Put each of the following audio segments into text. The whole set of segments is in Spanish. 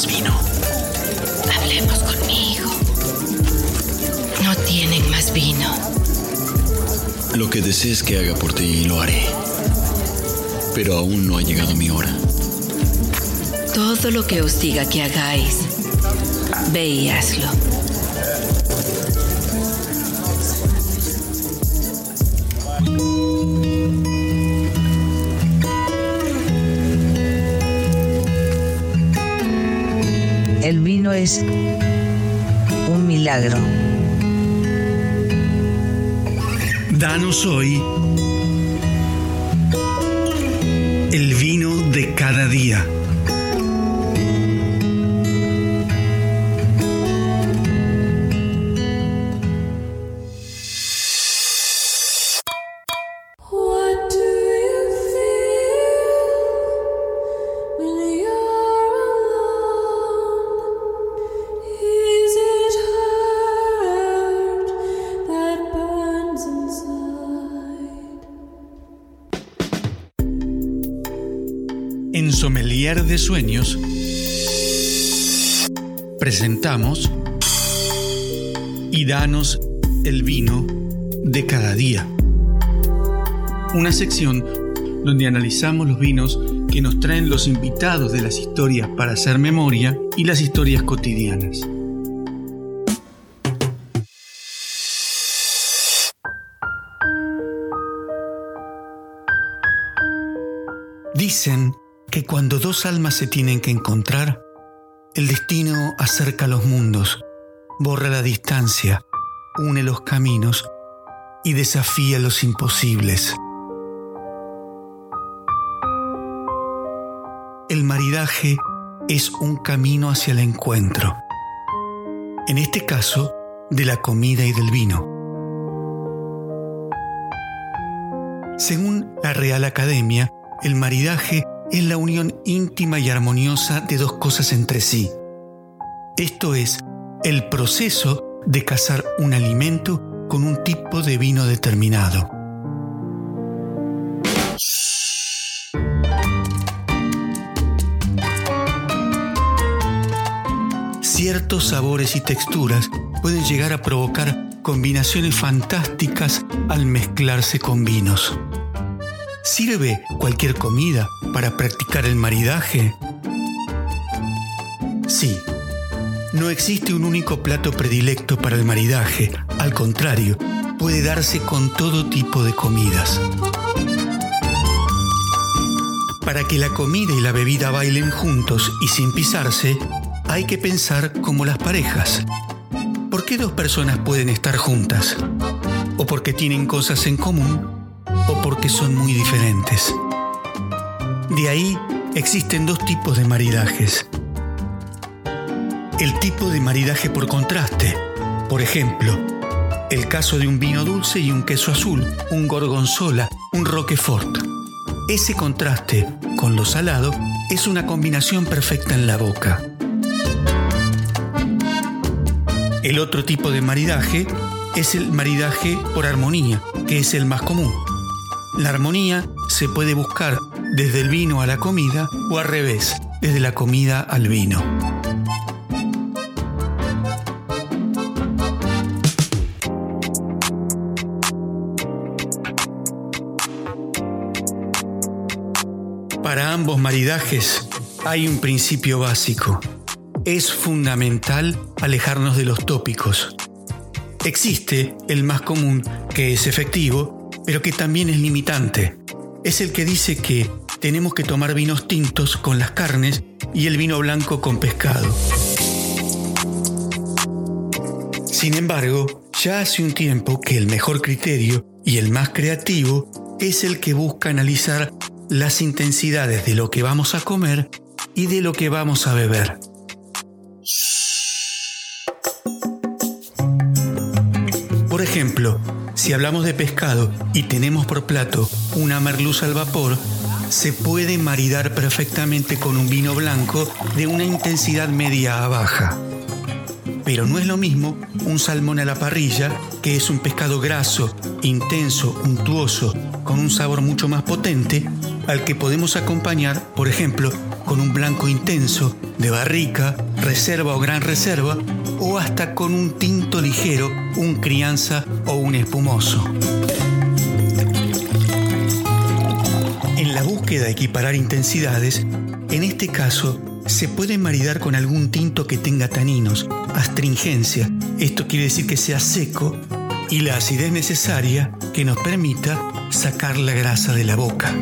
más vino. Hablemos conmigo. No tienen más vino. Lo que desees que haga por ti lo haré. Pero aún no ha llegado mi hora. Todo lo que os diga que hagáis, ve y hazlo. El vino es un milagro. Danos hoy el vino de cada día. De Sueños presentamos Y danos el vino de cada día. Una sección donde analizamos los vinos que nos traen los invitados de las historias para hacer memoria y las historias cotidianas. Dicen que cuando dos almas se tienen que encontrar, el destino acerca los mundos, borra la distancia, une los caminos y desafía los imposibles. El maridaje es un camino hacia el encuentro. En este caso, de la comida y del vino. Según la Real Academia, el maridaje es la unión íntima y armoniosa de dos cosas entre sí. Esto es, el proceso de cazar un alimento con un tipo de vino determinado. Ciertos sabores y texturas pueden llegar a provocar combinaciones fantásticas al mezclarse con vinos. ¿Sirve cualquier comida para practicar el maridaje? Sí. No existe un único plato predilecto para el maridaje. Al contrario, puede darse con todo tipo de comidas. Para que la comida y la bebida bailen juntos y sin pisarse, hay que pensar como las parejas. ¿Por qué dos personas pueden estar juntas? ¿O porque tienen cosas en común? ¿O porque son muy diferentes? De ahí existen dos tipos de maridajes. El tipo de maridaje por contraste. Por ejemplo, el caso de un vino dulce y un queso azul, un gorgonzola, un roquefort. Ese contraste con lo salado es una combinación perfecta en la boca. El otro tipo de maridaje es el maridaje por armonía, que es el más común. La armonía se puede buscar desde el vino a la comida o al revés, desde la comida al vino. Para ambos maridajes hay un principio básico. Es fundamental alejarnos de los tópicos. Existe el más común, que es efectivo, pero que también es limitante. Es el que dice que tenemos que tomar vinos tintos con las carnes y el vino blanco con pescado. Sin embargo, ya hace un tiempo que el mejor criterio y el más creativo es el que busca analizar las intensidades de lo que vamos a comer y de lo que vamos a beber. Por ejemplo, si hablamos de pescado y tenemos por plato una merluza al vapor, se puede maridar perfectamente con un vino blanco de una intensidad media a baja. Pero no es lo mismo un salmón a la parrilla, que es un pescado graso, intenso, untuoso, con un sabor mucho más potente, al que podemos acompañar, por ejemplo, con un blanco intenso, de barrica, reserva o gran reserva, o hasta con un tinto ligero, un crianza o un espumoso. En la búsqueda de equiparar intensidades, en este caso se puede maridar con algún tinto que tenga taninos, astringencia, esto quiere decir que sea seco, y la acidez necesaria que nos permita sacar la grasa de la boca.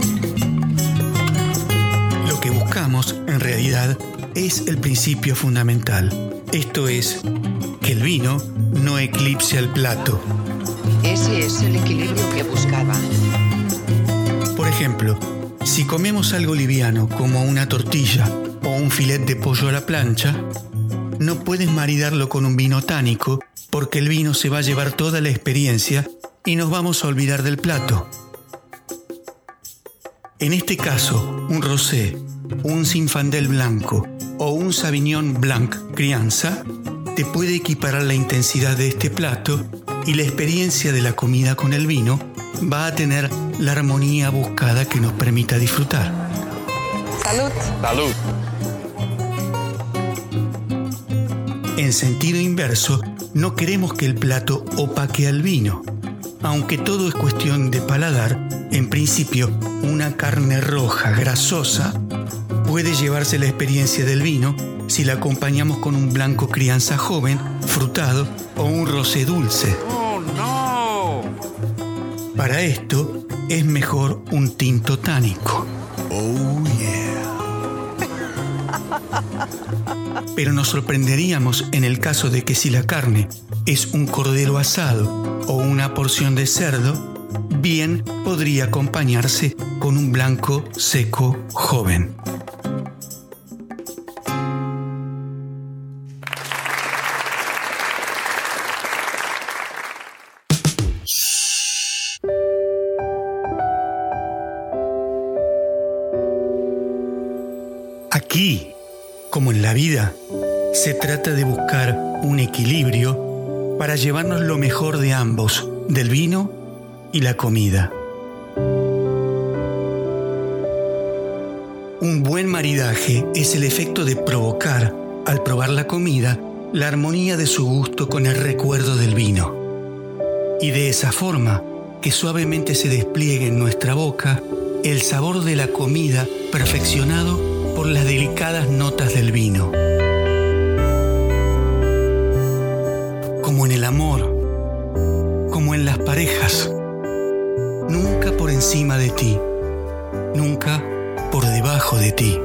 En realidad, es el principio fundamental. Esto es, que el vino no eclipse al plato. Ese es el equilibrio que buscaba. Por ejemplo, si comemos algo liviano como una tortilla o un filet de pollo a la plancha, no puedes maridarlo con un vino tánico porque el vino se va a llevar toda la experiencia y nos vamos a olvidar del plato. En este caso, un rosé, un sinfandel blanco o un sauvignon blanc crianza te puede equiparar la intensidad de este plato y la experiencia de la comida con el vino va a tener la armonía buscada que nos permita disfrutar. Salud. Salud. En sentido inverso, no queremos que el plato opaque al vino. Aunque todo es cuestión de paladar, en principio una carne roja grasosa puede llevarse la experiencia del vino si la acompañamos con un blanco crianza joven, frutado o un rosé dulce. Oh, no. Para esto es mejor un tinto tánico. Oh yeah. Pero nos sorprenderíamos en el caso de que si la carne es un cordero asado o una porción de cerdo, bien podría acompañarse con un blanco seco joven. Aquí, como en la vida, se trata de buscar un equilibrio para llevarnos lo mejor de ambos, del vino y la comida. Un buen maridaje es el efecto de provocar, al probar la comida, la armonía de su gusto con el recuerdo del vino. Y de esa forma, que suavemente se despliegue en nuestra boca el sabor de la comida perfeccionado por las delicadas notas del vino. Como en el amor, como en las parejas, encima de ti, nunca por debajo de ti,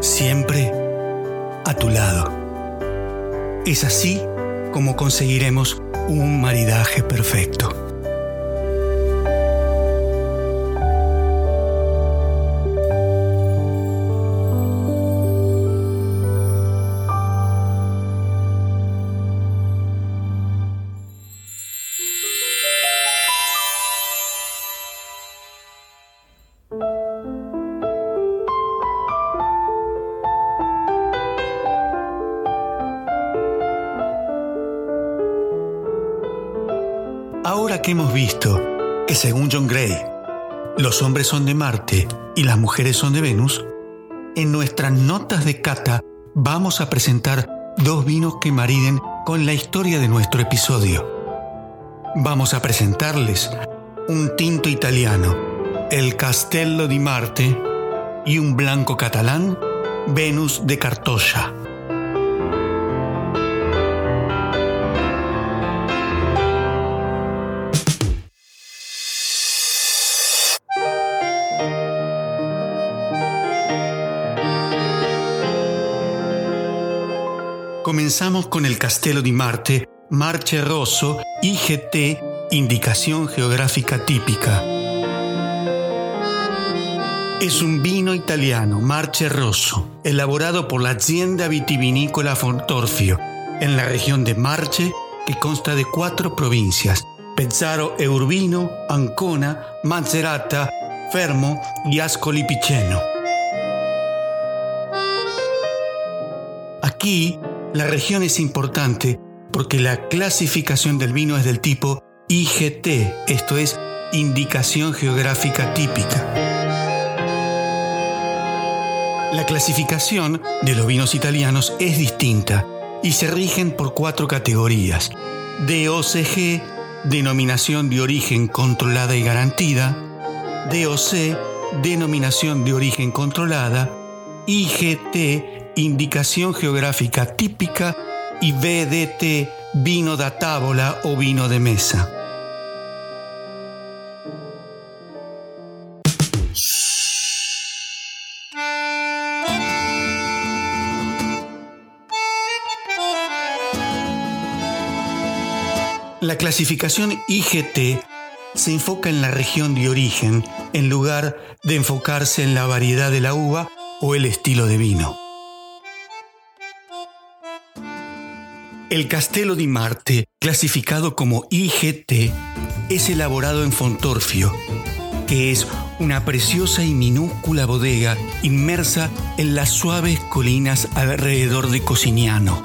siempre a tu lado. Es así como conseguiremos un maridaje perfecto. Ahora que hemos visto que según John Gray, los hombres son de Marte y las mujeres son de Venus, en nuestras notas de cata vamos a presentar dos vinos que mariden con la historia de nuestro episodio. Vamos a presentarles un tinto italiano, el Castello di Marte, y un blanco catalán, Venus de Cartoya. Comenzamos con el Castello di Marte, Marche Rosso, IGT, Indicación Geográfica Típica. Es un vino italiano, Marche Rosso, elaborado por la Hacienda Vitivinícola Fontorfio, en la región de Marche, que consta de cuatro provincias, Pezzaro Urbino, Ancona, Macerata, Fermo y Ascoli Piceno. Aquí, la región es importante porque la clasificación del vino es del tipo IGT, esto es Indicación Geográfica Típica. La clasificación de los vinos italianos es distinta y se rigen por cuatro categorías. DOCG, denominación de origen controlada y garantida. DOC, denominación de origen controlada. IGT, indicación geográfica típica. Y VDT, vino da tábola o vino de mesa. La clasificación IGT se enfoca en la región de origen en lugar de enfocarse en la variedad de la uva o el estilo de vino. El Castello di Marte, clasificado como IGT, es elaborado en Fontorfio, que es una preciosa y minúscula bodega inmersa en las suaves colinas alrededor de Cosignano,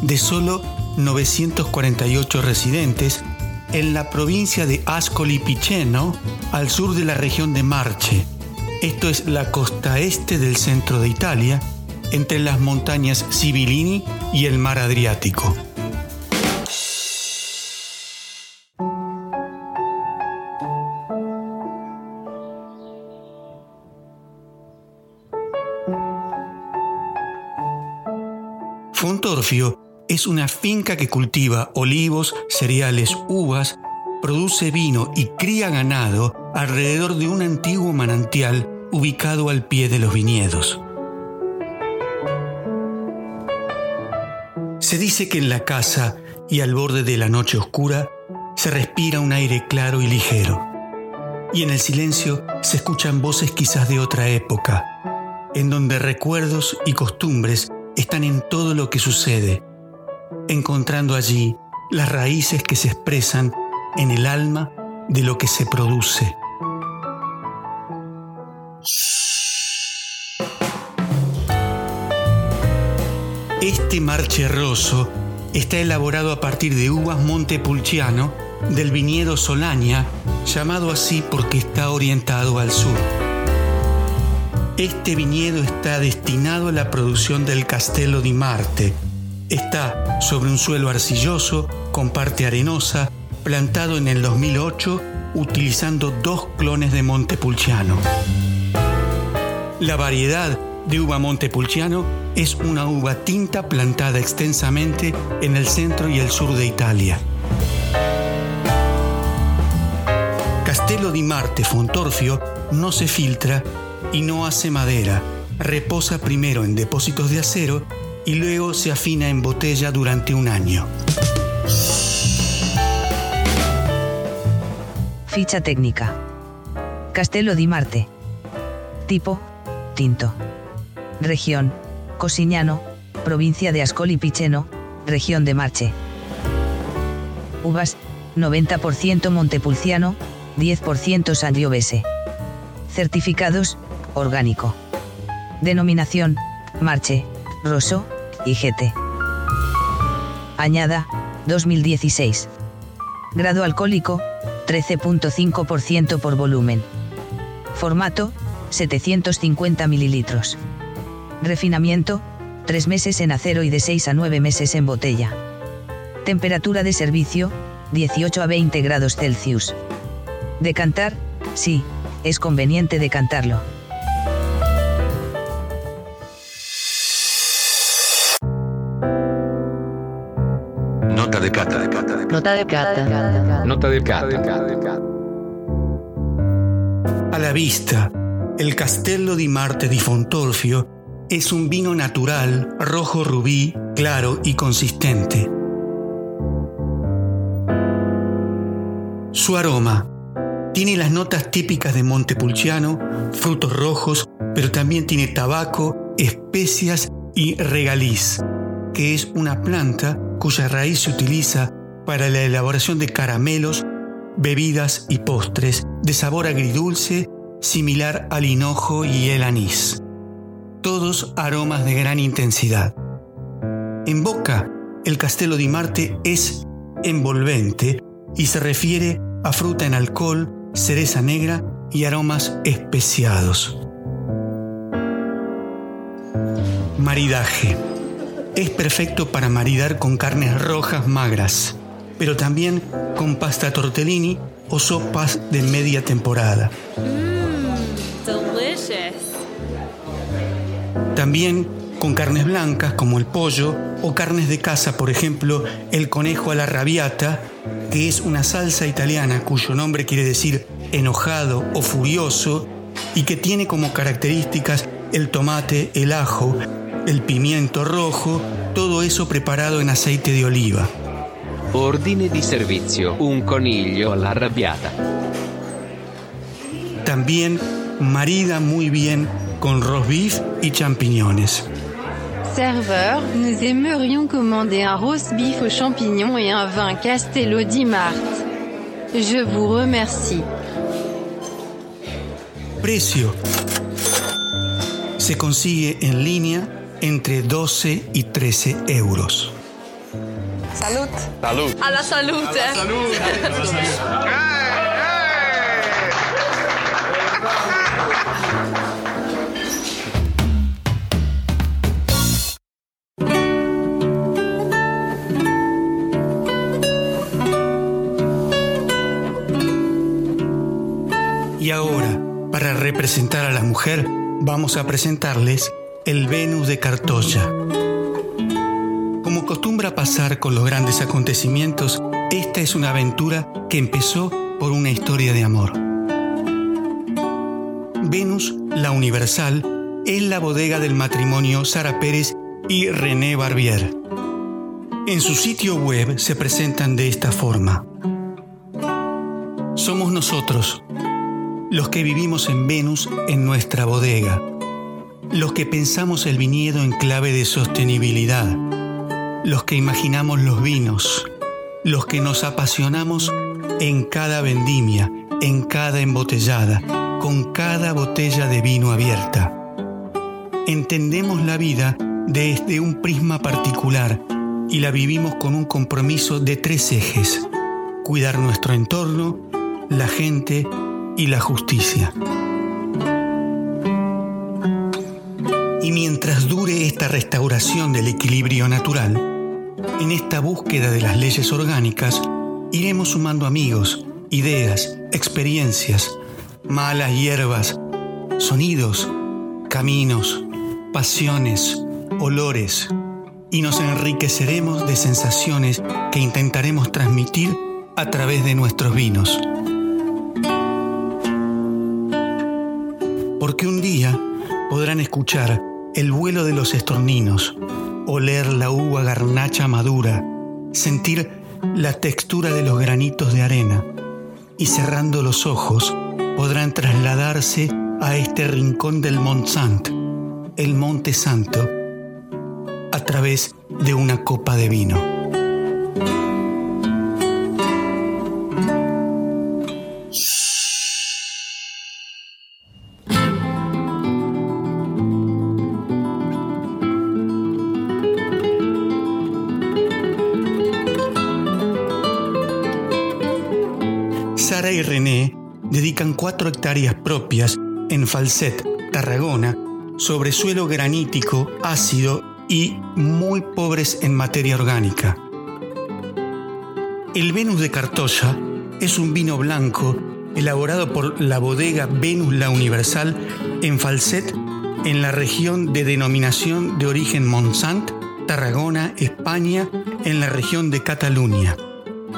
de solo 948 residentes en la provincia de Ascoli Piceno, al sur de la región de Marche. Esto es la costa este del centro de Italia, entre las montañas Sibilini y el mar Adriático. Fontorfio es una finca que cultiva olivos, cereales, uvas, produce vino y cría ganado alrededor de un antiguo manantial ubicado al pie de los viñedos. Se dice que en la casa y al borde de la noche oscura se respira un aire claro y ligero, y en el silencio se escuchan voces quizás de otra época, en donde recuerdos y costumbres están en todo lo que sucede, encontrando allí las raíces que se expresan en el alma de lo que se produce. Este marcherroso está elaborado a partir de uvas Montepulciano del viñedo Solania, llamado así porque está orientado al sur. Este viñedo está destinado a la producción del Castello di Marte. Está sobre un suelo arcilloso con parte arenosa, plantado en el 2008 utilizando dos clones de Montepulciano. La variedad de uva Montepulciano es una uva tinta plantada extensamente en el centro y el sur de Italia. Castello di Marte Fontorfio no se filtra y no hace madera. Reposa primero en depósitos de acero y luego se afina en botella durante un año. Ficha técnica. Castello di Marte. Tipo, tinto. Región, Cosignano, provincia de Ascoli Piceno, región de Marche. Uvas, 90% Montepulciano, 10% Sangiovese. Certificados, orgánico. Denominación, Marche, Rosso, IGT. Añada, 2016. Grado alcohólico, 13.5% por volumen. Formato, 750 mililitros. Refinamiento, 3 meses en acero y de 6 a 9 meses en botella. Temperatura de servicio, 18 a 20 grados Celsius. Decantar, sí, es conveniente decantarlo. Nota de cata. Nota de cata. Nota del cata. A la vista, el Castello di Marte di Fontorfio es un vino natural, rojo rubí, claro y consistente. Su aroma tiene las notas típicas de Montepulciano, frutos rojos, pero también tiene tabaco, especias y regaliz, que es una planta cuya raíz se utiliza para la elaboración de caramelos, bebidas y postres de sabor agridulce similar al hinojo y el anís. Todos aromas de gran intensidad. En boca, el Castello di Marte es envolvente y se refiere a fruta en alcohol, cereza negra y aromas especiados. Maridaje. Es perfecto para maridar con carnes rojas magras, pero también con pasta tortellini o sopas de media temporada. También con carnes blancas como el pollo o carnes de casa, por ejemplo, el conejo a la rabiata, que es una salsa italiana cuyo nombre quiere decir enojado o furioso y que tiene como características el tomate, el ajo, el pimiento rojo, todo eso preparado en aceite de oliva. Ordine di servizio, un coniglio all'arrabbiata. También marida muy bien con roast beef y champiñones. Serveur, nous aimerions commander un roast beef aux champignons et un vin Castello di Marte. Je vous remercie. Precio. Se consigue en línea entre 12 y 13 euros. Salud. Salud. A la salud. Y ahora, para representar a la mujer, vamos a presentarles el Venus de Cartoya. Como acostumbra pasar con los grandes acontecimientos, esta es una aventura que empezó por una historia de amor. Venus, la Universal, es la bodega del matrimonio Sara Pérez y René Barbier. En su sitio web se presentan de esta forma. Somos nosotros, los que vivimos en Venus en nuestra bodega, los que pensamos el viñedo en clave de sostenibilidad, los que imaginamos los vinos, los que nos apasionamos en cada vendimia, en cada embotellada, con cada botella de vino abierta. Entendemos la vida desde un prisma particular y la vivimos con un compromiso de tres ejes, cuidar nuestro entorno, la gente y la justicia. Y mientras dure esta restauración del equilibrio natural, en esta búsqueda de las leyes orgánicas, iremos sumando amigos, ideas, experiencias, malas hierbas, sonidos, caminos, pasiones, olores, y nos enriqueceremos de sensaciones que intentaremos transmitir a través de nuestros vinos. Un día podrán escuchar el vuelo de los estorninos, oler la uva garnacha madura, sentir la textura de los granitos de arena y cerrando los ojos podrán trasladarse a este rincón del Mont el Monte Santo, a través de una copa de vino. Cuatro hectáreas propias en Falset, Tarragona, sobre suelo granítico, ácido y muy pobres en materia orgánica. El Venus de Cartoya es un vino blanco elaborado por la bodega Venus la Universal en Falset, en la región de denominación de origen Montsant, Tarragona, España, en la región de Cataluña.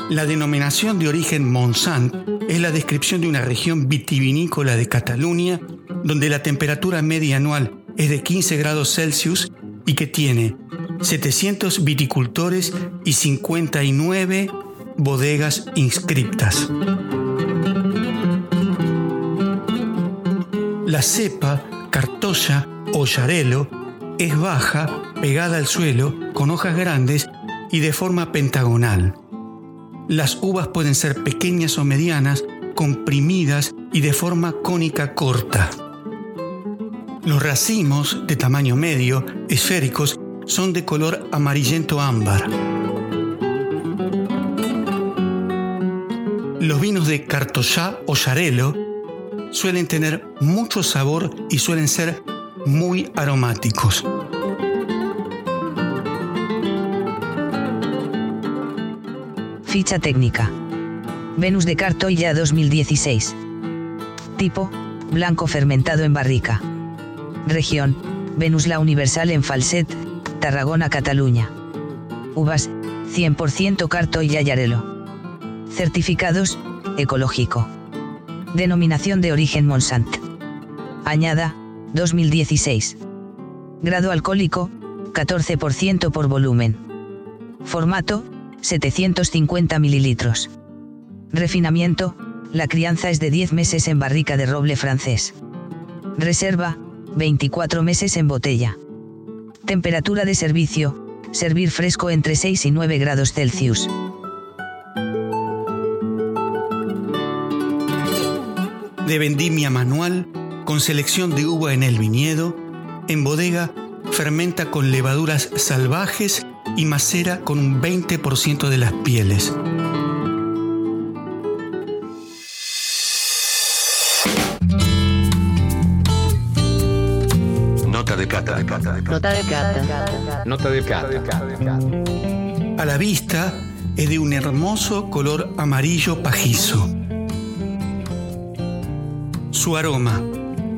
La denominación de origen Montsant es la descripción de una región vitivinícola de Cataluña donde la temperatura media anual es de 15 grados Celsius y que tiene 700 viticultores y 59 bodegas inscriptas. La cepa Cartoya o Yarelo es baja, pegada al suelo, con hojas grandes y de forma pentagonal. Las uvas pueden ser pequeñas o medianas, comprimidas y de forma cónica corta. Los racimos, de tamaño medio, esféricos, son de color amarillento ámbar. Los vinos de Cartoyá o Yarelo suelen tener mucho sabor y suelen ser muy aromáticos. Ficha técnica. Venus de Cartoya 2016. Tipo, blanco fermentado en barrica. Región, Venus la Universal en Falset, Tarragona, Cataluña. Uvas, 100% Cartoya Yarelo. Certificados, ecológico. Denominación de origen Monsant. Añada, 2016. Grado alcohólico, 14% por volumen. Formato, 750 mililitros. Refinamiento, la crianza es de 10 meses en barrica de roble francés. Reserva, 24 meses en botella. Temperatura de servicio, servir fresco entre 6 y 9 grados Celsius. De vendimia manual, con selección de uva en el viñedo, en bodega, fermenta con levaduras salvajes y macera con un 20% de las pieles. Nota de cata. Nota de cata. Nota de cata. A la vista es de un hermoso color amarillo pajizo. Su aroma,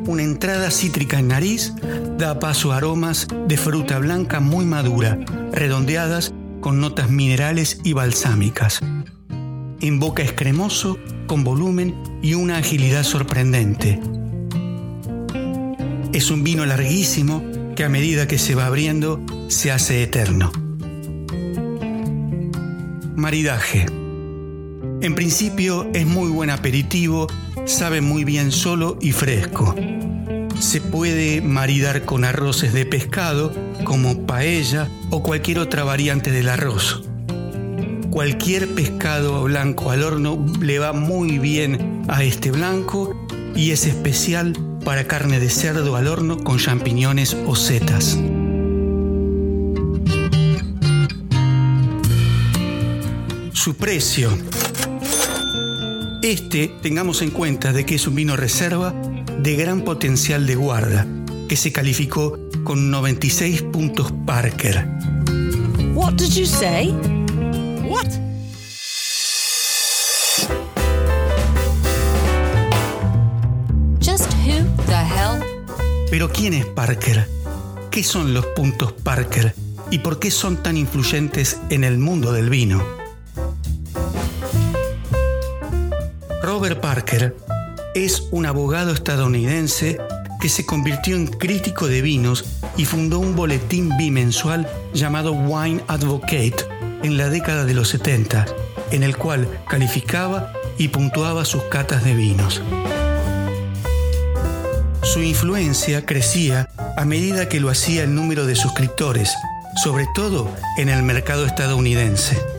una entrada cítrica en nariz, da paso a aromas de fruta blanca muy madura, redondeadas con notas minerales y balsámicas. En boca es cremoso, con volumen y una agilidad sorprendente. Es un vino larguísimo que a medida que se va abriendo se hace eterno. Maridaje. En principio es muy buen aperitivo, sabe muy bien solo y fresco. Se puede maridar con arroces de pescado como paella o cualquier otra variante del arroz. Cualquier pescado blanco al horno le va muy bien a este blanco y es especial para carne de cerdo al horno con champiñones o setas. Su precio. Este tengamos en cuenta de que es un vino reserva de gran potencial de guarda, que se calificó con 96 puntos Parker. What did you say? What? Just who the hell? Pero ¿quién es Parker? ¿Qué son los puntos Parker? ¿Y por qué son tan influyentes en el mundo del vino? Robert Parker es un abogado estadounidense que se convirtió en crítico de vinos y fundó un boletín bimensual llamado Wine Advocate en la década de los 70, en el cual calificaba y puntuaba sus catas de vinos. Su influencia crecía a medida que lo hacía el número de suscriptores, sobre todo en el mercado estadounidense.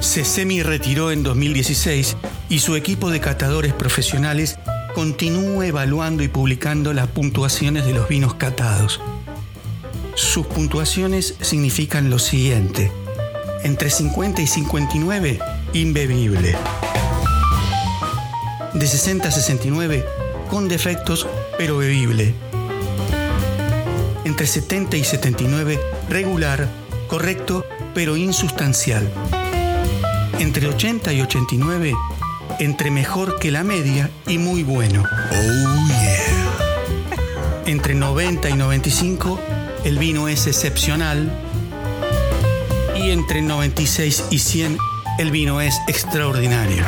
Se semi-retiró en 2016 y su equipo de catadores profesionales continúa evaluando y publicando las puntuaciones de los vinos catados. Sus puntuaciones significan lo siguiente. Entre 50 y 59, imbebible. De 60 a 69, con defectos, pero bebible. Entre 70 y 79, regular, correcto, pero insustancial. Entre 80 y 89, entre mejor que la media y muy bueno. Oh yeah. Entre 90 y 95, el vino es excepcional. Y entre 96 y 100, el vino es extraordinario.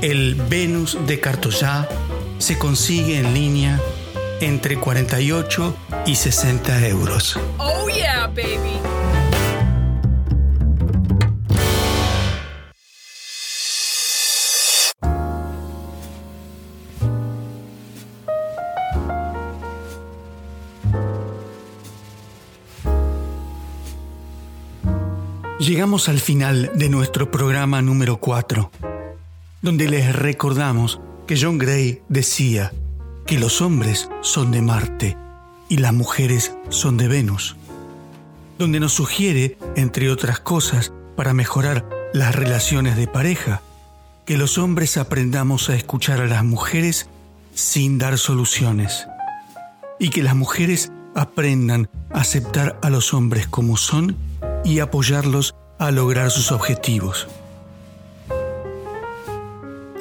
El Venus de Cartoyá se consigue en línea entre 48 y 60 euros. Oh yeah, baby. Llegamos al final de nuestro programa número 4, donde les recordamos que John Gray decía que los hombres son de Marte y las mujeres son de Venus, donde nos sugiere, entre otras cosas, para mejorar las relaciones de pareja, que los hombres aprendamos a escuchar a las mujeres sin dar soluciones. Y que las mujeres aprendan a aceptar a los hombres como son y apoyarlos a lograr sus objetivos.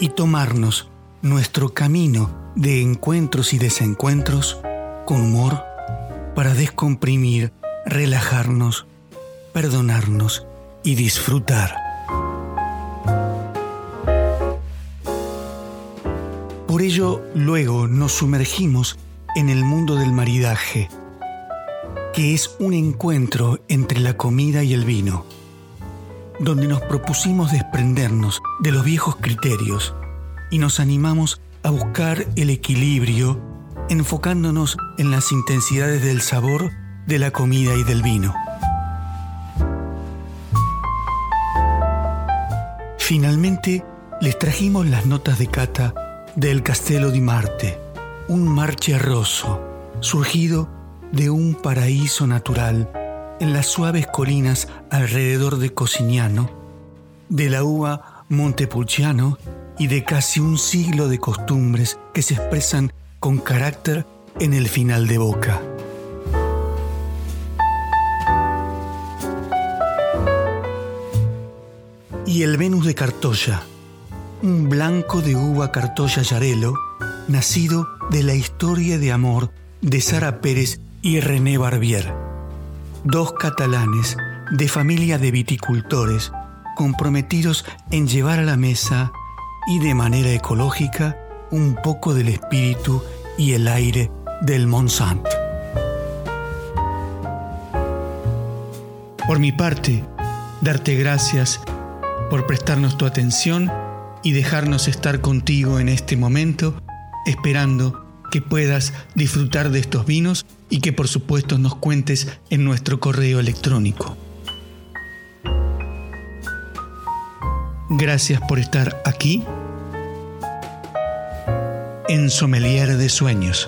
Y tomarnos nuestro camino de encuentros y desencuentros con humor para descomprimir, relajarnos, perdonarnos y disfrutar. Por ello, luego nos sumergimos en el mundo del maridaje, que es un encuentro entre la comida y el vino, donde nos propusimos desprendernos de los viejos criterios y nos animamos a buscar el equilibrio enfocándonos en las intensidades del sabor de la comida y del vino. Finalmente, les trajimos las notas de cata del Castello di Marte, un marche rosso surgido de un paraíso natural en las suaves colinas alrededor de Cosignano, de la uva Montepulciano y de casi un siglo de costumbres que se expresan con carácter en el final de boca. Y el Venus de Cartoya, un blanco de uva Cartoya Yarelo, nacido de la historia de amor de Sara Pérez y René Barbier, dos catalanes de familia de viticultores comprometidos en llevar a la mesa y de manera ecológica un poco del espíritu y el aire del Monsant. Por mi parte, darte gracias por prestarnos tu atención y dejarnos estar contigo en este momento, esperando que puedas disfrutar de estos vinos y que por supuesto nos cuentes en nuestro correo electrónico. Gracias por estar aquí en Sommelier de Sueños.